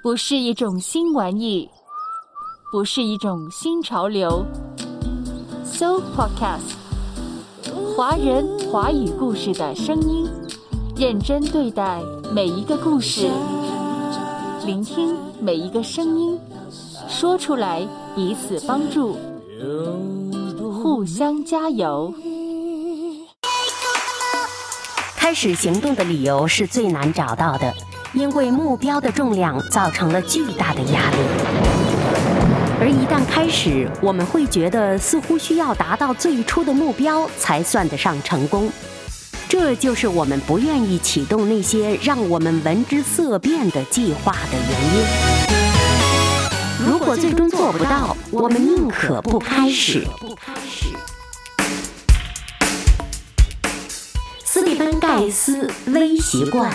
不是一种新玩意，不是一种新潮流。So Podcast，华人华语故事的声音，认真对待每一个故事，聆听每一个声音，说出来彼此帮助，互相加油。开始行动的理由是最难找到的。因为目标的重量造成了巨大的压力，而一旦开始，我们会觉得似乎需要达到最初的目标才算得上成功。这就是我们不愿意启动那些让我们闻之色变的计划的原因。如果最终做不到，我们宁可不开始。斯蒂芬·盖斯微习惯。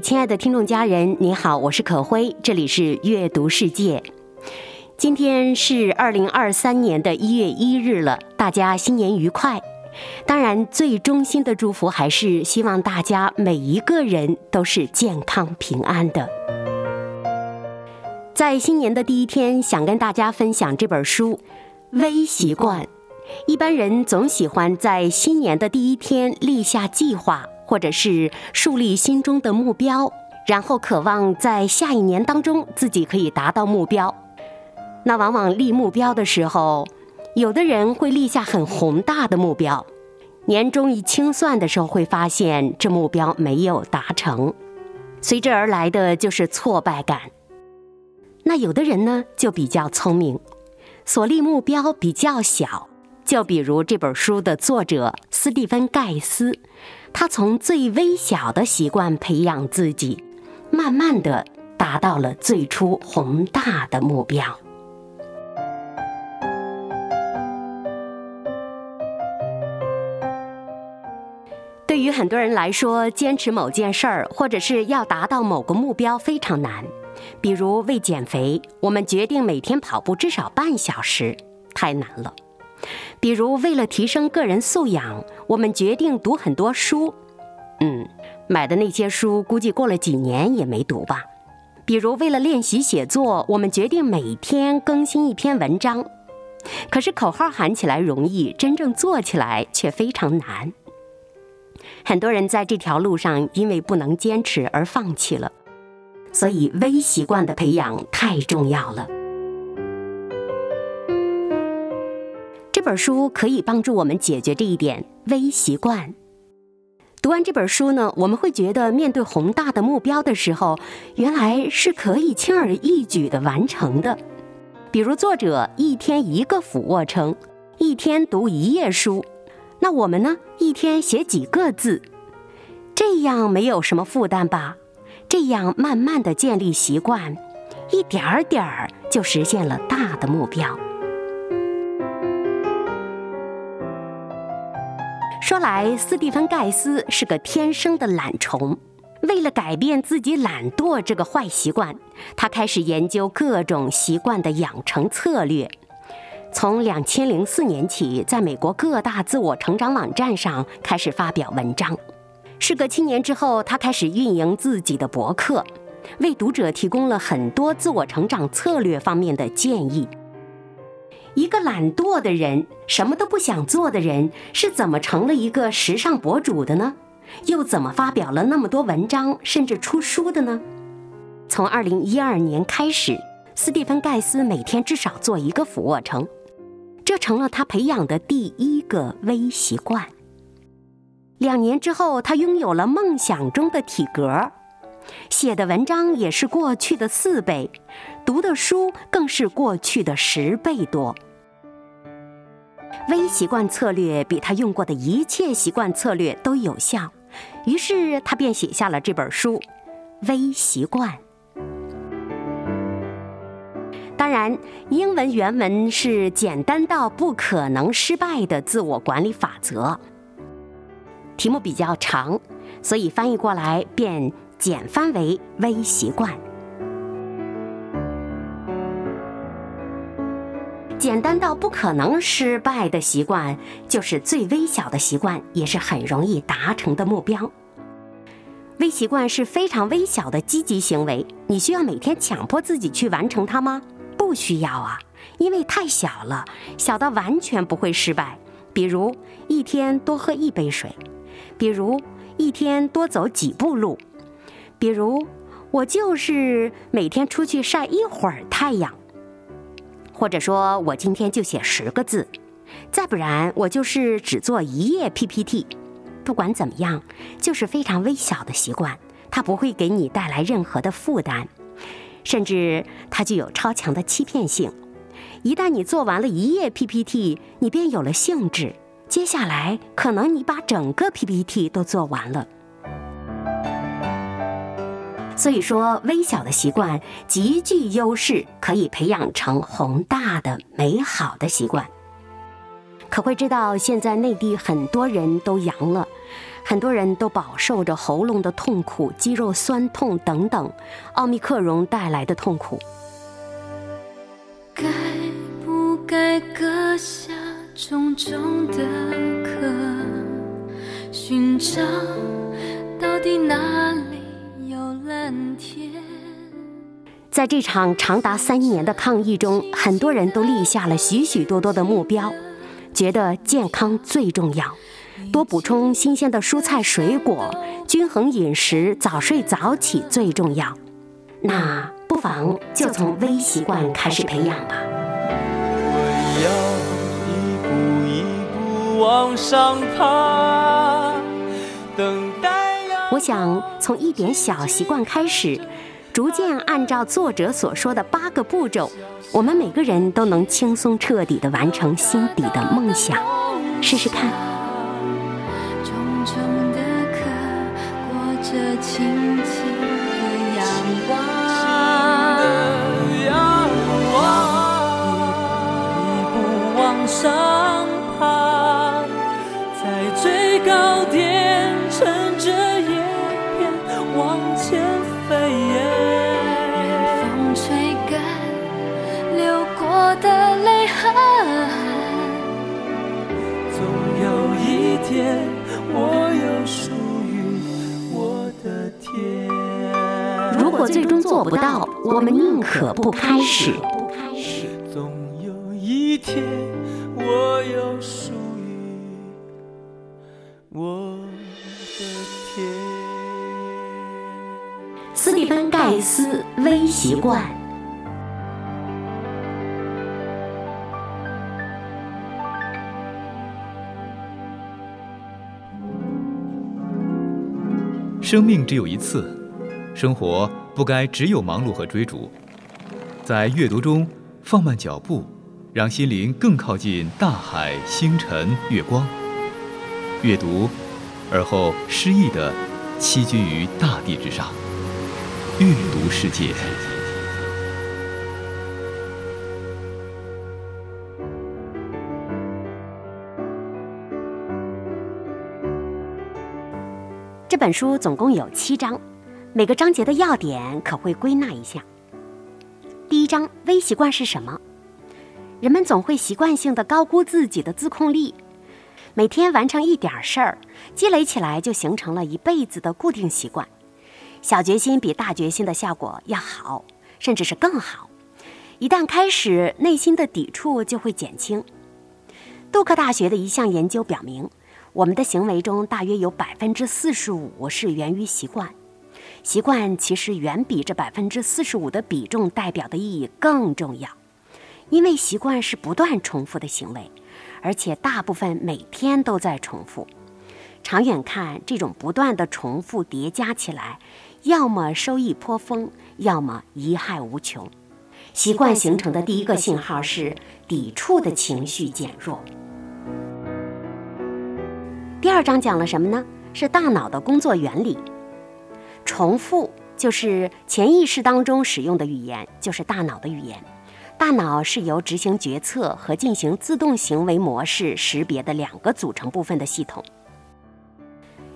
亲爱的听众家人，你好，我是可辉，这里是阅读世界。今天是二零二三年的一月一日了，大家新年愉快。当然，最衷心的祝福还是希望大家每一个人都是健康平安的。在新年的第一天，想跟大家分享这本书《微习惯》。一般人总喜欢在新年的第一天立下计划。或者是树立心中的目标，然后渴望在下一年当中自己可以达到目标。那往往立目标的时候，有的人会立下很宏大的目标，年终一清算的时候会发现这目标没有达成，随之而来的就是挫败感。那有的人呢就比较聪明，所立目标比较小，就比如这本书的作者斯蒂芬·盖斯。他从最微小的习惯培养自己，慢慢的达到了最初宏大的目标。对于很多人来说，坚持某件事儿，或者是要达到某个目标非常难。比如为减肥，我们决定每天跑步至少半小时，太难了。比如，为了提升个人素养，我们决定读很多书。嗯，买的那些书估计过了几年也没读吧。比如，为了练习写作，我们决定每天更新一篇文章。可是，口号喊起来容易，真正做起来却非常难。很多人在这条路上因为不能坚持而放弃了。所以，微习惯的培养太重要了。本书可以帮助我们解决这一点微习惯。读完这本书呢，我们会觉得面对宏大的目标的时候，原来是可以轻而易举的完成的。比如作者一天一个俯卧撑，一天读一页书，那我们呢，一天写几个字，这样没有什么负担吧？这样慢慢的建立习惯，一点儿点儿就实现了大的目标。说来，斯蒂芬·盖斯是个天生的懒虫。为了改变自己懒惰这个坏习惯，他开始研究各种习惯的养成策略。从两千零四年起，在美国各大自我成长网站上开始发表文章。事隔七年之后，他开始运营自己的博客，为读者提供了很多自我成长策略方面的建议。一个懒惰的人，什么都不想做的人，是怎么成了一个时尚博主的呢？又怎么发表了那么多文章，甚至出书的呢？从二零一二年开始，斯蒂芬·盖斯每天至少做一个俯卧撑，这成了他培养的第一个微习惯。两年之后，他拥有了梦想中的体格，写的文章也是过去的四倍，读的书更是过去的十倍多。微习惯策略比他用过的一切习惯策略都有效，于是他便写下了这本书《微习惯》。当然，英文原文是简单到不可能失败的自我管理法则。题目比较长，所以翻译过来便简翻为“微习惯”。简单到不可能失败的习惯，就是最微小的习惯，也是很容易达成的目标。微习惯是非常微小的积极行为，你需要每天强迫自己去完成它吗？不需要啊，因为太小了，小到完全不会失败。比如一天多喝一杯水，比如一天多走几步路，比如我就是每天出去晒一会儿太阳。或者说我今天就写十个字，再不然我就是只做一页 PPT。不管怎么样，就是非常微小的习惯，它不会给你带来任何的负担，甚至它具有超强的欺骗性。一旦你做完了一页 PPT，你便有了兴致，接下来可能你把整个 PPT 都做完了。所以说，微小的习惯极具优势，可以培养成宏大的、美好的习惯。可会知道，现在内地很多人都阳了，很多人都饱受着喉咙的痛苦、肌肉酸痛等等奥密克戎带来的痛苦。该不该割下重重的壳，寻找到底哪在这场长达三年的抗疫中，很多人都立下了许许多多的目标，觉得健康最重要，多补充新鲜的蔬菜水果，均衡饮食，早睡早起最重要。那不妨就从微习惯开始培养吧。我要一步一步往上爬，等待。我想从一点小习惯开始，逐渐按照作者所说的八个步骤，我们每个人都能轻松彻底的完成心底的梦想。试试看。重重的壳，裹着不到，我们宁可不开始。总有一天，我有属于我的天。斯蒂芬·盖斯微习惯。生命只有一次，生活不该只有忙碌和追逐。在阅读中放慢脚步，让心灵更靠近大海、星辰、月光。阅读，而后诗意地栖居于大地之上。阅读世界。这本书总共有七章，每个章节的要点可会归纳一下。第一章：微习惯是什么？人们总会习惯性的高估自己的自控力，每天完成一点事儿，积累起来就形成了一辈子的固定习惯。小决心比大决心的效果要好，甚至是更好。一旦开始，内心的抵触就会减轻。杜克大学的一项研究表明。我们的行为中，大约有百分之四十五是源于习惯。习惯其实远比这百分之四十五的比重代表的意义更重要，因为习惯是不断重复的行为，而且大部分每天都在重复。长远看，这种不断的重复叠加起来，要么收益颇丰，要么贻害无穷。习惯形成的第一个信号是抵触的情绪减弱。第二章讲了什么呢？是大脑的工作原理。重复就是潜意识当中使用的语言，就是大脑的语言。大脑是由执行决策和进行自动行为模式识别的两个组成部分的系统。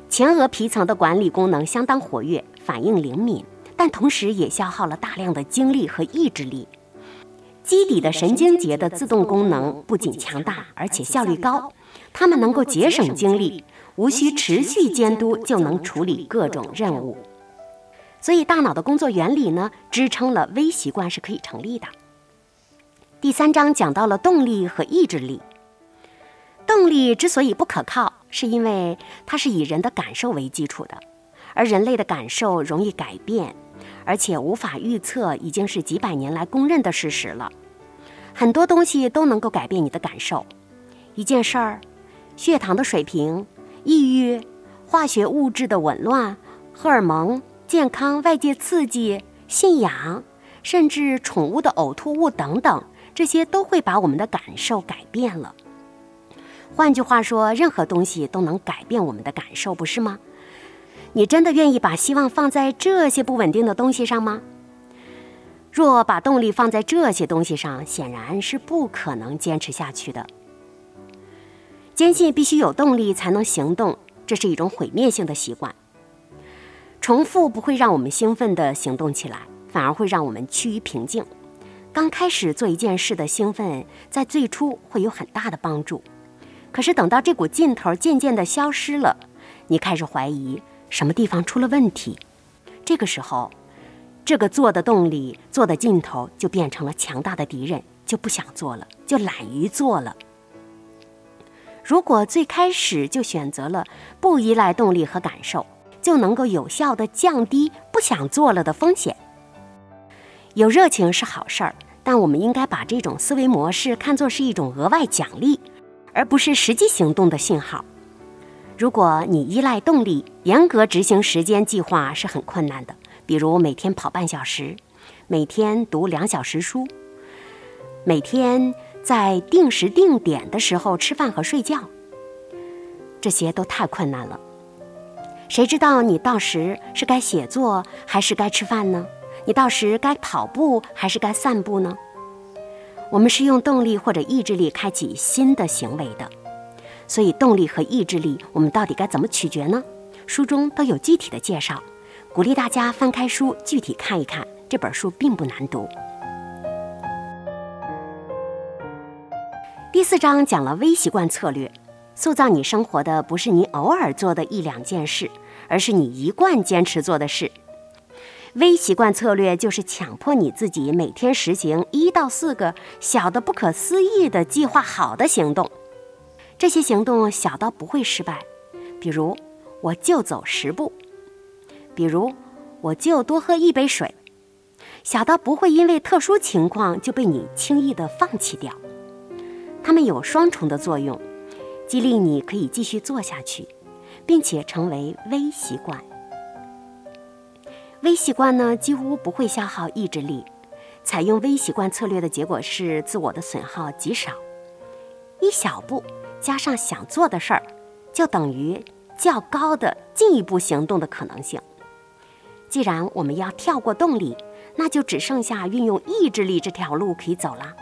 前额皮层的管理功能相当活跃，反应灵敏，但同时也消耗了大量的精力和意志力。基底的神经节的自动功能不仅强大，而且效率高，它们能够节省精力，无需持续监督就能处理各种任务。所以，大脑的工作原理呢，支撑了微习惯是可以成立的。第三章讲到了动力和意志力。动力之所以不可靠，是因为它是以人的感受为基础的，而人类的感受容易改变，而且无法预测，已经是几百年来公认的事实了。很多东西都能够改变你的感受，一件事儿，血糖的水平、抑郁、化学物质的紊乱、荷尔蒙、健康、外界刺激、信仰，甚至宠物的呕吐物等等。这些都会把我们的感受改变了。换句话说，任何东西都能改变我们的感受，不是吗？你真的愿意把希望放在这些不稳定的东西上吗？若把动力放在这些东西上，显然是不可能坚持下去的。坚信必须有动力才能行动，这是一种毁灭性的习惯。重复不会让我们兴奋地行动起来，反而会让我们趋于平静。刚开始做一件事的兴奋，在最初会有很大的帮助，可是等到这股劲头渐渐地消失了，你开始怀疑什么地方出了问题。这个时候，这个做的动力、做的劲头就变成了强大的敌人，就不想做了，就懒于做了。如果最开始就选择了不依赖动力和感受，就能够有效的降低不想做了的风险。有热情是好事儿，但我们应该把这种思维模式看作是一种额外奖励，而不是实际行动的信号。如果你依赖动力，严格执行时间计划是很困难的。比如每天跑半小时，每天读两小时书，每天在定时定点的时候吃饭和睡觉，这些都太困难了。谁知道你到时是该写作还是该吃饭呢？你到时该跑步还是该散步呢？我们是用动力或者意志力开启新的行为的，所以动力和意志力，我们到底该怎么取决呢？书中都有具体的介绍，鼓励大家翻开书具体看一看。这本书并不难读。第四章讲了微习惯策略，塑造你生活的不是你偶尔做的一两件事，而是你一贯坚持做的事。微习惯策略就是强迫你自己每天实行一到四个小的不可思议的计划好的行动，这些行动小到不会失败，比如我就走十步，比如我就多喝一杯水，小到不会因为特殊情况就被你轻易的放弃掉。它们有双重的作用，激励你可以继续做下去，并且成为微习惯。微习惯呢，几乎不会消耗意志力。采用微习惯策略的结果是，自我的损耗极少。一小步加上想做的事儿，就等于较高的进一步行动的可能性。既然我们要跳过动力，那就只剩下运用意志力这条路可以走了。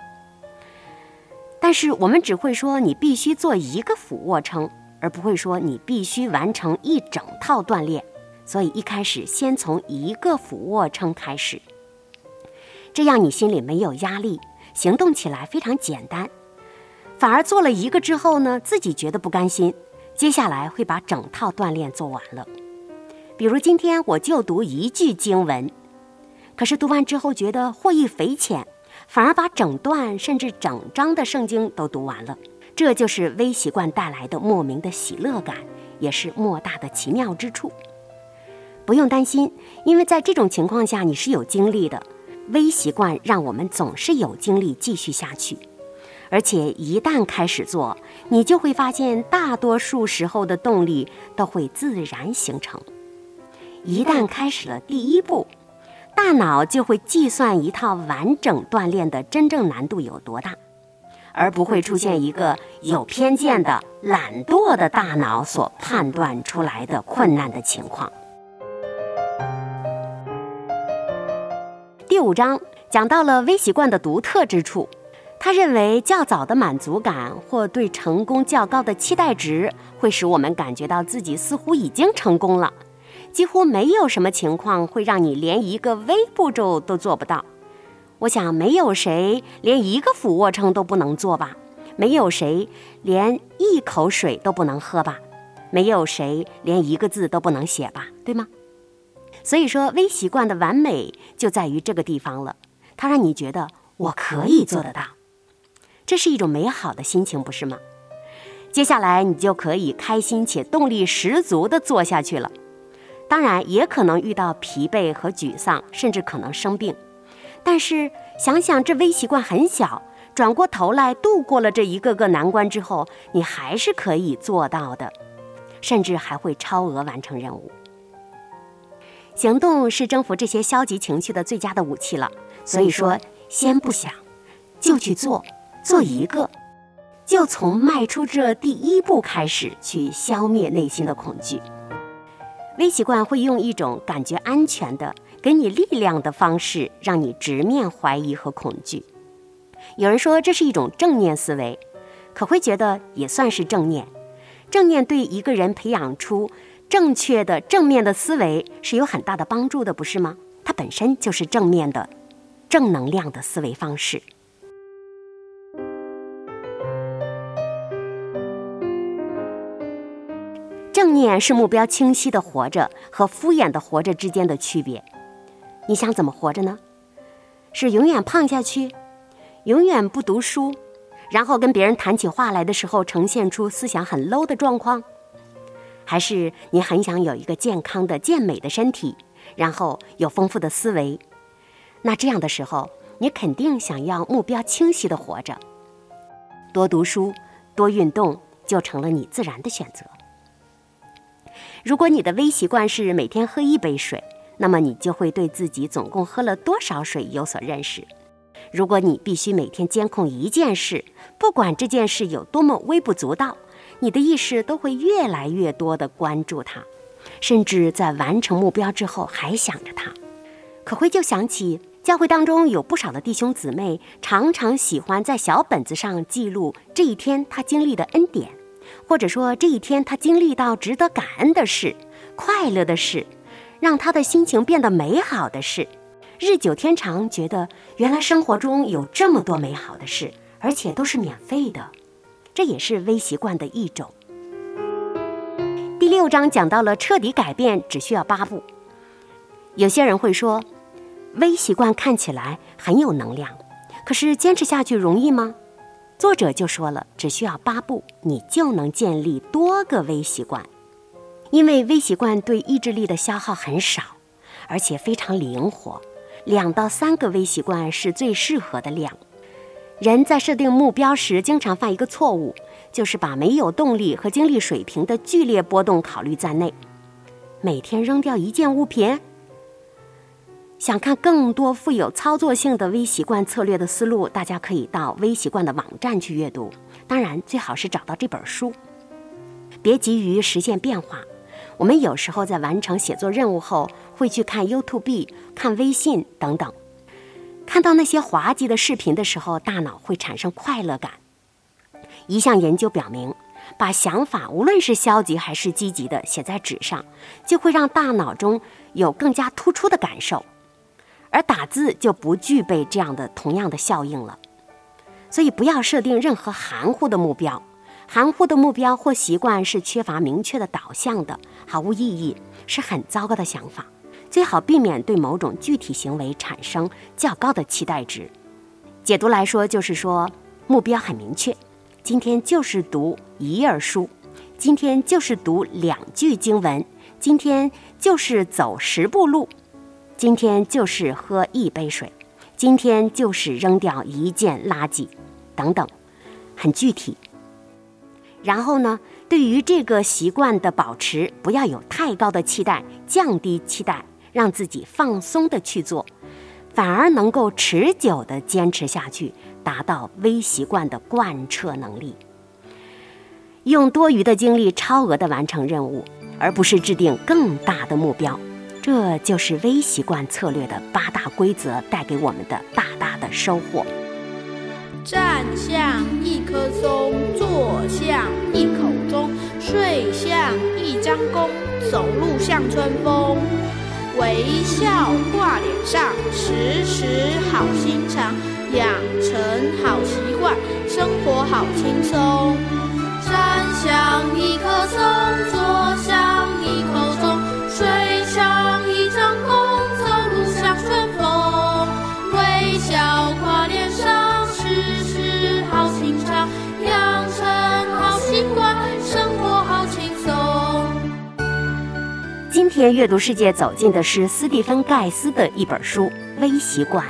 但是我们只会说你必须做一个俯卧撑，而不会说你必须完成一整套锻炼。所以一开始先从一个俯卧撑开始，这样你心里没有压力，行动起来非常简单。反而做了一个之后呢，自己觉得不甘心，接下来会把整套锻炼做完了。比如今天我就读一句经文，可是读完之后觉得获益匪浅，反而把整段甚至整章的圣经都读完了。这就是微习惯带来的莫名的喜乐感，也是莫大的奇妙之处。不用担心，因为在这种情况下你是有精力的。微习惯让我们总是有精力继续下去，而且一旦开始做，你就会发现大多数时候的动力都会自然形成。一旦开始了第一步，大脑就会计算一套完整锻炼的真正难度有多大，而不会出现一个有偏见的懒惰的大脑所判断出来的困难的情况。第五章讲到了微习惯的独特之处。他认为较早的满足感或对成功较高的期待值，会使我们感觉到自己似乎已经成功了。几乎没有什么情况会让你连一个微步骤都做不到。我想，没有谁连一个俯卧撑都不能做吧？没有谁连一口水都不能喝吧？没有谁连一个字都不能写吧？对吗？所以说，微习惯的完美就在于这个地方了。它让你觉得我可以做得到。这是一种美好的心情，不是吗？接下来你就可以开心且动力十足地做下去了。当然，也可能遇到疲惫和沮丧，甚至可能生病。但是想想这微习惯很小，转过头来度过了这一个个难关之后，你还是可以做到的，甚至还会超额完成任务。行动是征服这些消极情绪的最佳的武器了。所以说，先不想，就去做。做一个，就从迈出这第一步开始，去消灭内心的恐惧。微习惯会用一种感觉安全的、给你力量的方式，让你直面怀疑和恐惧。有人说这是一种正念思维，可会觉得也算是正念。正念对一个人培养出正确的正面的思维是有很大的帮助的，不是吗？它本身就是正面的、正能量的思维方式。正念是目标清晰的活着和敷衍的活着之间的区别。你想怎么活着呢？是永远胖下去，永远不读书，然后跟别人谈起话来的时候呈现出思想很 low 的状况，还是你很想有一个健康的健美的身体，然后有丰富的思维？那这样的时候，你肯定想要目标清晰的活着。多读书，多运动，就成了你自然的选择。如果你的微习惯是每天喝一杯水，那么你就会对自己总共喝了多少水有所认识。如果你必须每天监控一件事，不管这件事有多么微不足道，你的意识都会越来越多的关注它，甚至在完成目标之后还想着它。可会就想起教会当中有不少的弟兄姊妹，常常喜欢在小本子上记录这一天他经历的恩典。或者说这一天他经历到值得感恩的事、快乐的事，让他的心情变得美好的事，日久天长，觉得原来生活中有这么多美好的事，而且都是免费的，这也是微习惯的一种。第六章讲到了彻底改变只需要八步。有些人会说，微习惯看起来很有能量，可是坚持下去容易吗？作者就说了，只需要八步，你就能建立多个微习惯。因为微习惯对意志力的消耗很少，而且非常灵活，两到三个微习惯是最适合的量。人在设定目标时，经常犯一个错误，就是把没有动力和精力水平的剧烈波动考虑在内。每天扔掉一件物品。想看更多富有操作性的微习惯策略的思路，大家可以到微习惯的网站去阅读。当然，最好是找到这本书。别急于实现变化。我们有时候在完成写作任务后，会去看 YouTube、看微信等等。看到那些滑稽的视频的时候，大脑会产生快乐感。一项研究表明，把想法无论是消极还是积极的写在纸上，就会让大脑中有更加突出的感受。而打字就不具备这样的同样的效应了，所以不要设定任何含糊的目标。含糊的目标或习惯是缺乏明确的导向的，毫无意义，是很糟糕的想法。最好避免对某种具体行为产生较高的期待值。解读来说，就是说目标很明确，今天就是读一页书，今天就是读两句经文，今天就是走十步路。今天就是喝一杯水，今天就是扔掉一件垃圾，等等，很具体。然后呢，对于这个习惯的保持，不要有太高的期待，降低期待，让自己放松的去做，反而能够持久的坚持下去，达到微习惯的贯彻能力。用多余的精力超额的完成任务，而不是制定更大的目标，这就是微习惯策略的八大规则带给我们的大大的收获。站像一棵松，坐像一口钟，睡像一张弓，走路像春风。微笑挂脸上，时时好心肠，养成好习惯，生活好轻松。站像一棵松，坐像天阅读世界走进的是斯蒂芬·盖斯的一本书《微习惯》。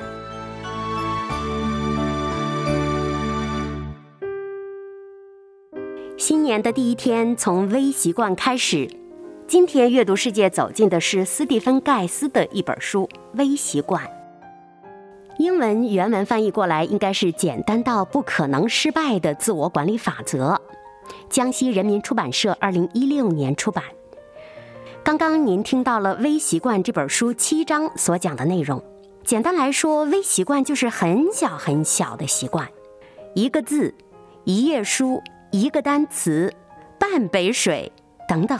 新年的第一天，从微习惯开始。今天阅读世界走进的是斯蒂芬·盖斯的一本书《微习惯》。英文原文翻译过来应该是“简单到不可能失败的自我管理法则”。江西人民出版社二零一六年出版。刚刚您听到了《微习惯》这本书七章所讲的内容。简单来说，微习惯就是很小很小的习惯，一个字，一页书。一个单词，半杯水，等等。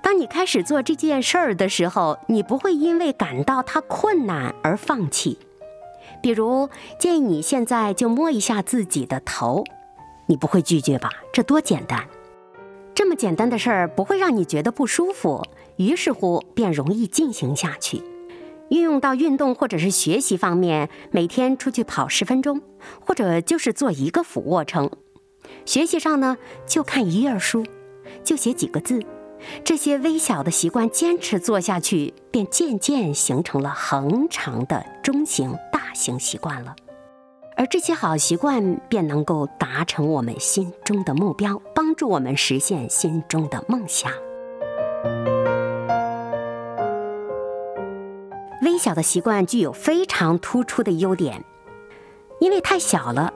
当你开始做这件事儿的时候，你不会因为感到它困难而放弃。比如，建议你现在就摸一下自己的头，你不会拒绝吧？这多简单！这么简单的事儿不会让你觉得不舒服，于是乎便容易进行下去。运用到运动或者是学习方面，每天出去跑十分钟，或者就是做一个俯卧撑。学习上呢，就看一页书，就写几个字，这些微小的习惯坚持做下去，便渐渐形成了恒长的中型、大型习惯了。而这些好习惯便能够达成我们心中的目标，帮助我们实现心中的梦想。微小的习惯具有非常突出的优点，因为太小了。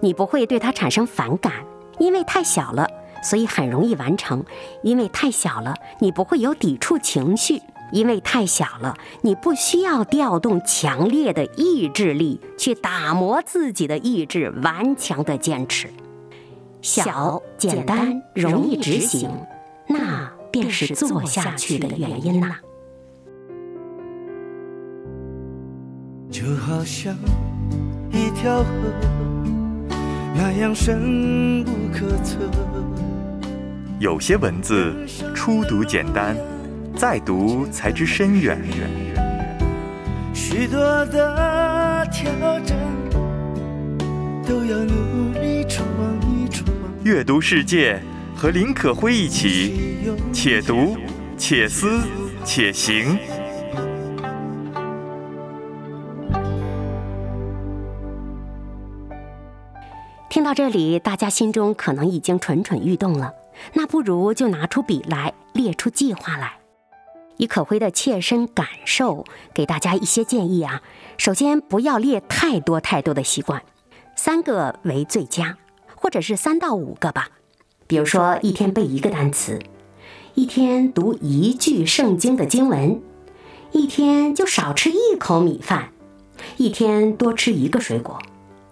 你不会对它产生反感，因为太小了，所以很容易完成；因为太小了，你不会有抵触情绪；因为太小了，你不需要调动强烈的意志力去打磨自己的意志，顽强的坚持。小、简单、容易执行，那便是做下去的原因呐。就好像一条河。那样深不可测。有些文字初读简单，再读才知深远。许多的挑战都要努力闯一闯。阅读世界，和林可辉一起，且读且思且行。听到这里，大家心中可能已经蠢蠢欲动了。那不如就拿出笔来，列出计划来，以可辉的切身感受给大家一些建议啊。首先，不要列太多太多的习惯，三个为最佳，或者是三到五个吧。比如说，一天背一个单词，一天读一句圣经的经文，一天就少吃一口米饭，一天多吃一个水果，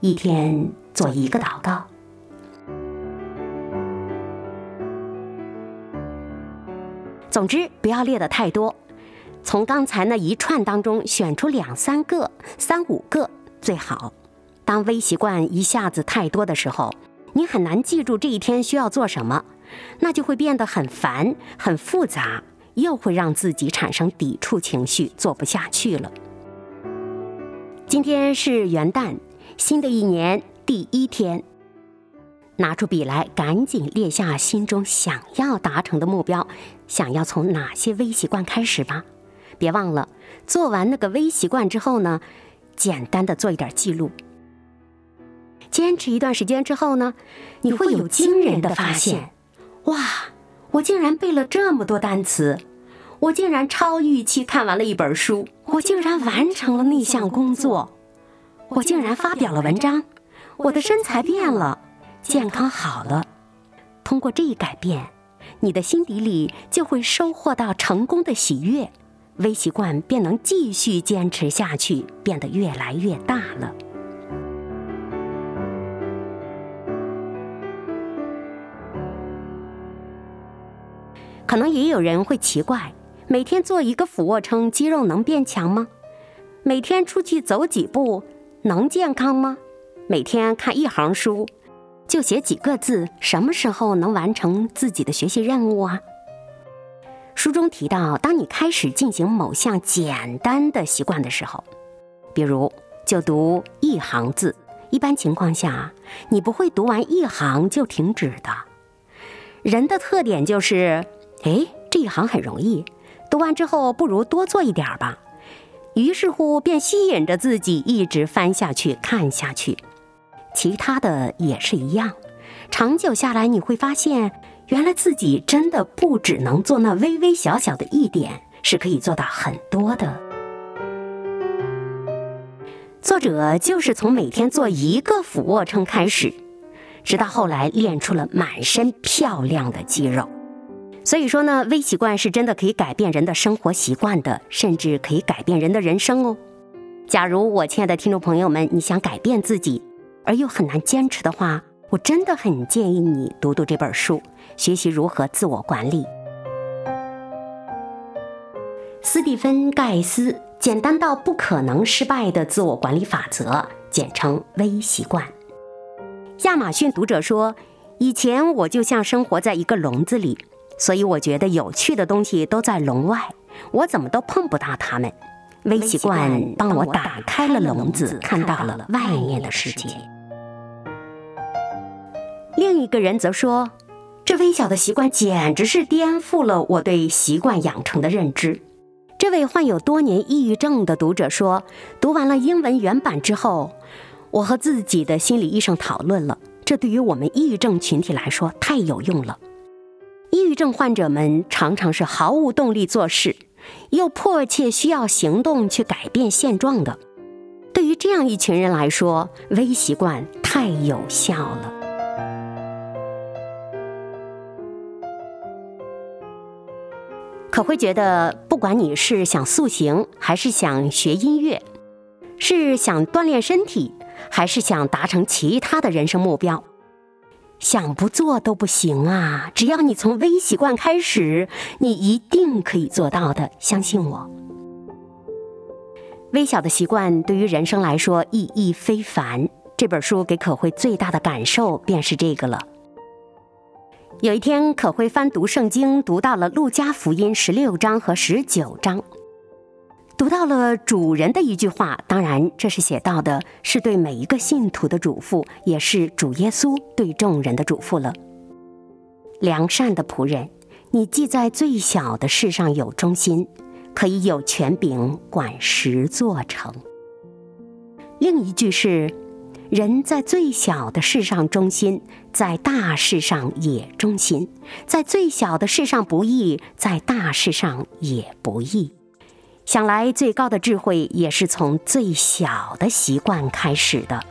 一天。做一个祷告。总之，不要列的太多，从刚才那一串当中选出两三个、三五个最好。当微习惯一下子太多的时候，你很难记住这一天需要做什么，那就会变得很烦、很复杂，又会让自己产生抵触情绪，做不下去了。今天是元旦，新的一年。第一天，拿出笔来，赶紧列下心中想要达成的目标，想要从哪些微习惯开始吧。别忘了，做完那个微习惯之后呢，简单的做一点记录。坚持一段时间之后呢，你会有惊人的发现。哇，我竟然背了这么多单词，我竟然超预期看完了一本书，我竟然完成了那项工作，我竟然发表了文章。我的身材变了，健康好了。通过这一改变，你的心底里就会收获到成功的喜悦，微习惯便能继续坚持下去，变得越来越大了。可能也有人会奇怪，每天做一个俯卧撑，肌肉能变强吗？每天出去走几步，能健康吗？每天看一行书，就写几个字，什么时候能完成自己的学习任务啊？书中提到，当你开始进行某项简单的习惯的时候，比如就读一行字，一般情况下，你不会读完一行就停止的。人的特点就是。哎，这一行很容易，读完之后不如多做一点吧。于是乎，便吸引着自己一直翻下去看下去。其他的也是一样，长久下来你会发现，原来自己真的不只能做那微微小小的一点，是可以做到很多的。作者就是从每天做一个俯卧撑开始，直到后来练出了满身漂亮的肌肉。所以说呢，微习惯是真的可以改变人的生活习惯的，甚至可以改变人的人生哦。假如我亲爱的听众朋友们，你想改变自己，而又很难坚持的话，我真的很建议你读读这本书，学习如何自我管理。斯蒂芬·盖斯简单到不可能失败的自我管理法则，简称微习惯。亚马逊读者说：“以前我就像生活在一个笼子里。”所以我觉得有趣的东西都在笼外，我怎么都碰不到它们。微习惯帮我打开了笼子，看到了外面的世界。另一个人则说：“这微小的习惯简直是颠覆了我对习惯养成的认知。”这位患有多年抑郁症的读者说：“读完了英文原版之后，我和自己的心理医生讨论了，这对于我们抑郁症群体来说太有用了。”抑郁症患者们常常是毫无动力做事，又迫切需要行动去改变现状的。对于这样一群人来说，微习惯太有效了。可会觉得，不管你是想塑形，还是想学音乐，是想锻炼身体，还是想达成其他的人生目标。想不做都不行啊！只要你从微习惯开始，你一定可以做到的，相信我。微小的习惯对于人生来说意义非凡。这本书给可慧最大的感受便是这个了。有一天，可会翻读圣经，读到了《路加福音》十六章和十九章。读到了主人的一句话，当然这是写到的，是对每一个信徒的嘱咐，也是主耶稣对众人的嘱咐了。良善的仆人，你既在最小的事上有忠心，可以有权柄管十座城。另一句是，人在最小的事上忠心，在大事上也忠心；在最小的事上不易，在大事上也不易。想来，最高的智慧也是从最小的习惯开始的。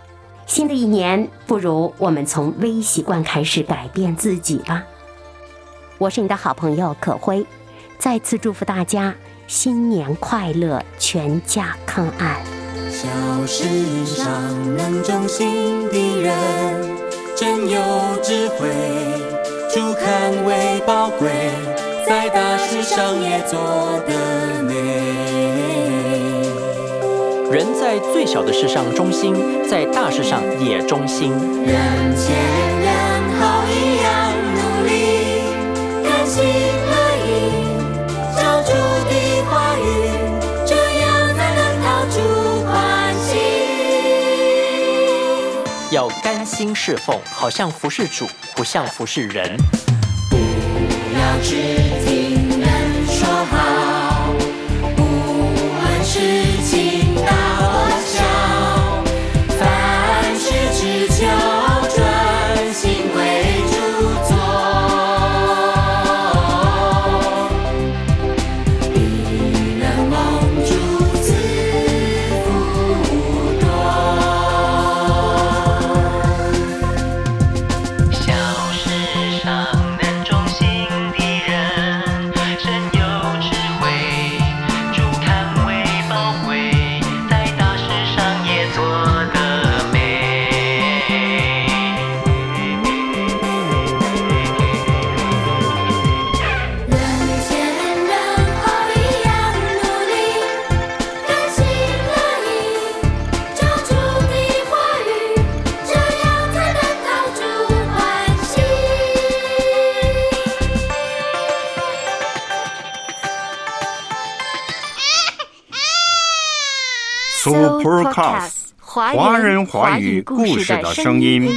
新的一年，不如我们从微习惯开始改变自己吧。我是你的好朋友可辉，再次祝福大家新年快乐，全家康安。小世上能忠心的人，真有智慧，主看为宝贵，在大事上也做得美。人在最小的事上忠心，在大事上也忠心。人前要甘心侍奉，好像服侍主，不像服侍人。不要华人华语故事的声音。